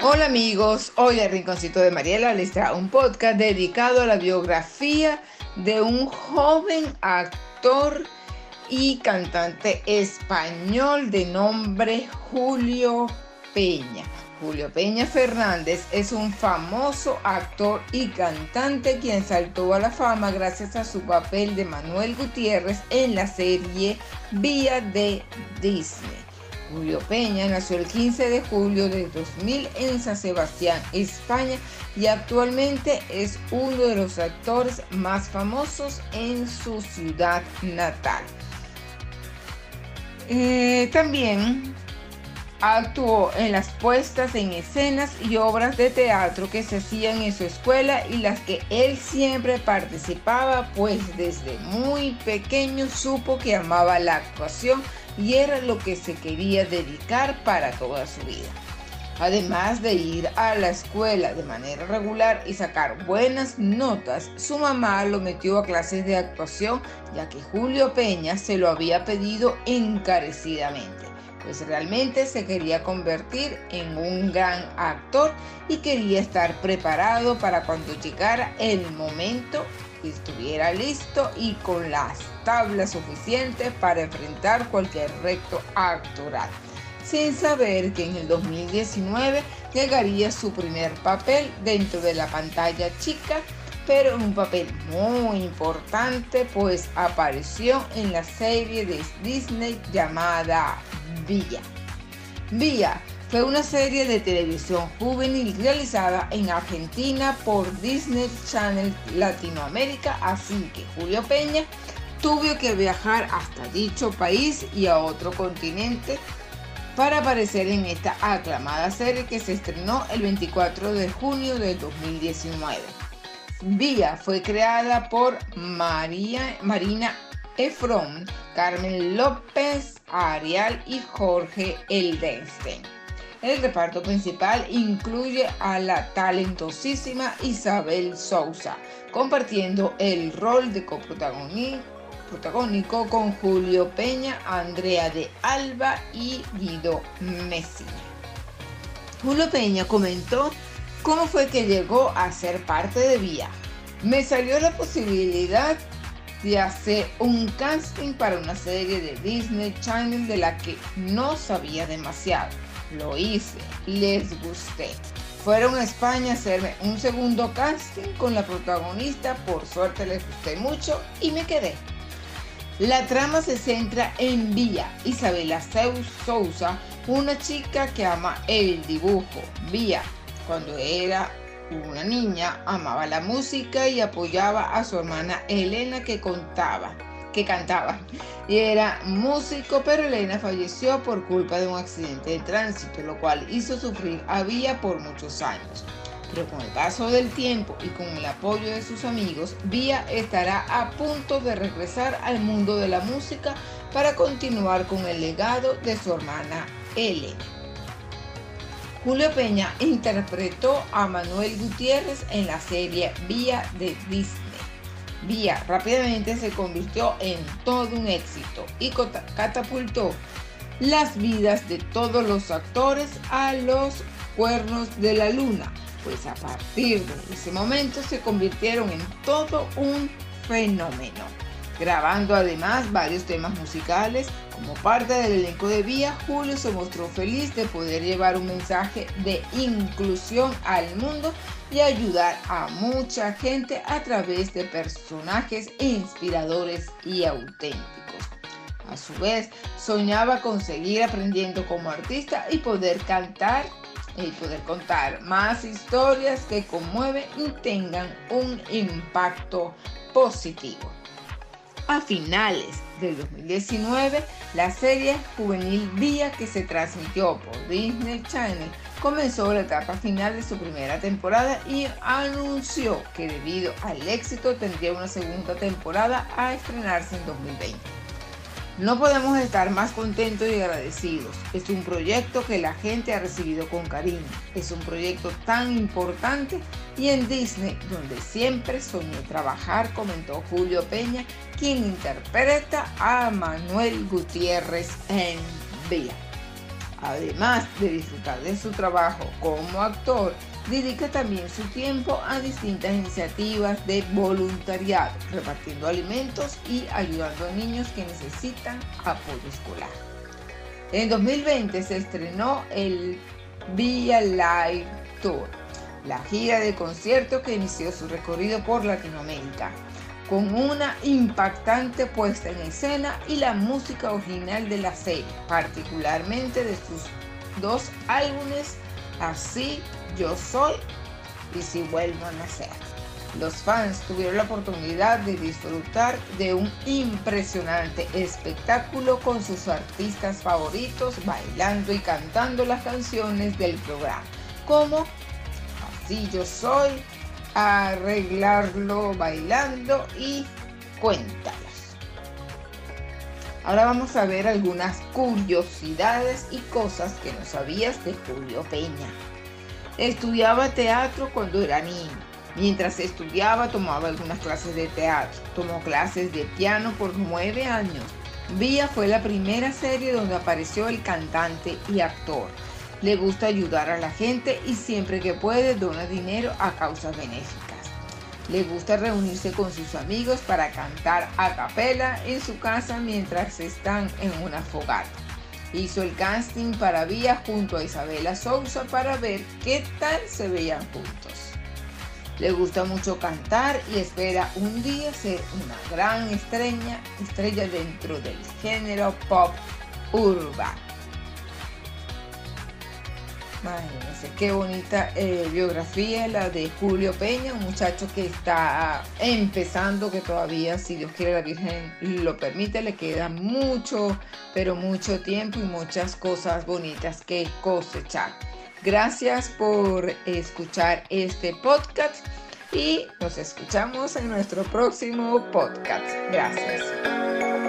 Hola amigos, hoy el Rinconcito de Mariela les trae un podcast dedicado a la biografía de un joven actor y cantante español de nombre Julio Peña. Julio Peña Fernández es un famoso actor y cantante quien saltó a la fama gracias a su papel de Manuel Gutiérrez en la serie Vía de Disney. Julio Peña nació el 15 de julio de 2000 en San Sebastián, España, y actualmente es uno de los actores más famosos en su ciudad natal. Eh, también actuó en las puestas en escenas y obras de teatro que se hacían en su escuela y las que él siempre participaba, pues desde muy pequeño supo que amaba la actuación y era lo que se quería dedicar para toda su vida. Además de ir a la escuela de manera regular y sacar buenas notas, su mamá lo metió a clases de actuación ya que Julio Peña se lo había pedido encarecidamente, pues realmente se quería convertir en un gran actor y quería estar preparado para cuando llegara el momento estuviera listo y con las tablas suficientes para enfrentar cualquier reto actoral, sin saber que en el 2019 llegaría su primer papel dentro de la pantalla chica, pero un papel muy importante, pues apareció en la serie de Disney llamada Villa. Villa fue una serie de televisión juvenil realizada en Argentina por Disney Channel Latinoamérica, así que Julio Peña tuvo que viajar hasta dicho país y a otro continente para aparecer en esta aclamada serie que se estrenó el 24 de junio del 2019. Vía fue creada por María, Marina Efron, Carmen López, Arial y Jorge Eldenstein. El reparto principal incluye a la talentosísima Isabel Sousa, compartiendo el rol de coprotagónico con Julio Peña, Andrea de Alba y Guido Messina. Julio Peña comentó cómo fue que llegó a ser parte de Vía. Me salió la posibilidad de hacer un casting para una serie de Disney Channel de la que no sabía demasiado lo hice, les gusté. Fueron a España a hacerme un segundo casting con la protagonista, por suerte les gusté mucho y me quedé. La trama se centra en Vía, Isabela Zeus Sousa, una chica que ama el dibujo. Vía, cuando era una niña, amaba la música y apoyaba a su hermana Elena que contaba que cantaba. Y era músico, pero Elena falleció por culpa de un accidente de tránsito, lo cual hizo sufrir a Vía por muchos años. Pero con el paso del tiempo y con el apoyo de sus amigos, Vía estará a punto de regresar al mundo de la música para continuar con el legado de su hermana Elena. Julio Peña interpretó a Manuel Gutiérrez en la serie Vía de Disney. Vía rápidamente se convirtió en todo un éxito y catapultó las vidas de todos los actores a los cuernos de la luna, pues a partir de ese momento se convirtieron en todo un fenómeno, grabando además varios temas musicales. Como parte del elenco de Vía, Julio se mostró feliz de poder llevar un mensaje de inclusión al mundo y ayudar a mucha gente a través de personajes inspiradores y auténticos. A su vez, soñaba con seguir aprendiendo como artista y poder cantar y poder contar más historias que conmueven y tengan un impacto positivo. A finales del 2019, la serie juvenil Vía que se transmitió por Disney Channel comenzó la etapa final de su primera temporada y anunció que debido al éxito tendría una segunda temporada a estrenarse en 2020. No podemos estar más contentos y agradecidos. Es un proyecto que la gente ha recibido con cariño. Es un proyecto tan importante y en Disney donde siempre soñé trabajar, comentó Julio Peña, quien interpreta a Manuel Gutiérrez en Vía. Además de disfrutar de su trabajo como actor, dedica también su tiempo a distintas iniciativas de voluntariado, repartiendo alimentos y ayudando a niños que necesitan apoyo escolar. En 2020 se estrenó el Via Live Tour, la gira de concierto que inició su recorrido por Latinoamérica con una impactante puesta en escena y la música original de la serie, particularmente de sus dos álbumes, Así Yo Soy y Si Vuelvo a Nacer. Los fans tuvieron la oportunidad de disfrutar de un impresionante espectáculo con sus artistas favoritos bailando y cantando las canciones del programa, como Así Yo Soy, arreglarlo bailando y cuéntanos. Ahora vamos a ver algunas curiosidades y cosas que no sabías de Julio Peña. Estudiaba teatro cuando era niño. Mientras estudiaba tomaba algunas clases de teatro. Tomó clases de piano por nueve años. Vía fue la primera serie donde apareció el cantante y actor. Le gusta ayudar a la gente y siempre que puede dona dinero a causas benéficas. Le gusta reunirse con sus amigos para cantar a capela en su casa mientras están en una fogata. Hizo el casting para Vía junto a Isabela Sousa para ver qué tal se veían juntos. Le gusta mucho cantar y espera un día ser una gran estrella, estrella dentro del género pop urbano. Imagínense qué bonita eh, biografía la de Julio Peña, un muchacho que está empezando, que todavía, si Dios quiere, la Virgen lo permite, le queda mucho, pero mucho tiempo y muchas cosas bonitas que cosechar. Gracias por escuchar este podcast y nos escuchamos en nuestro próximo podcast. Gracias.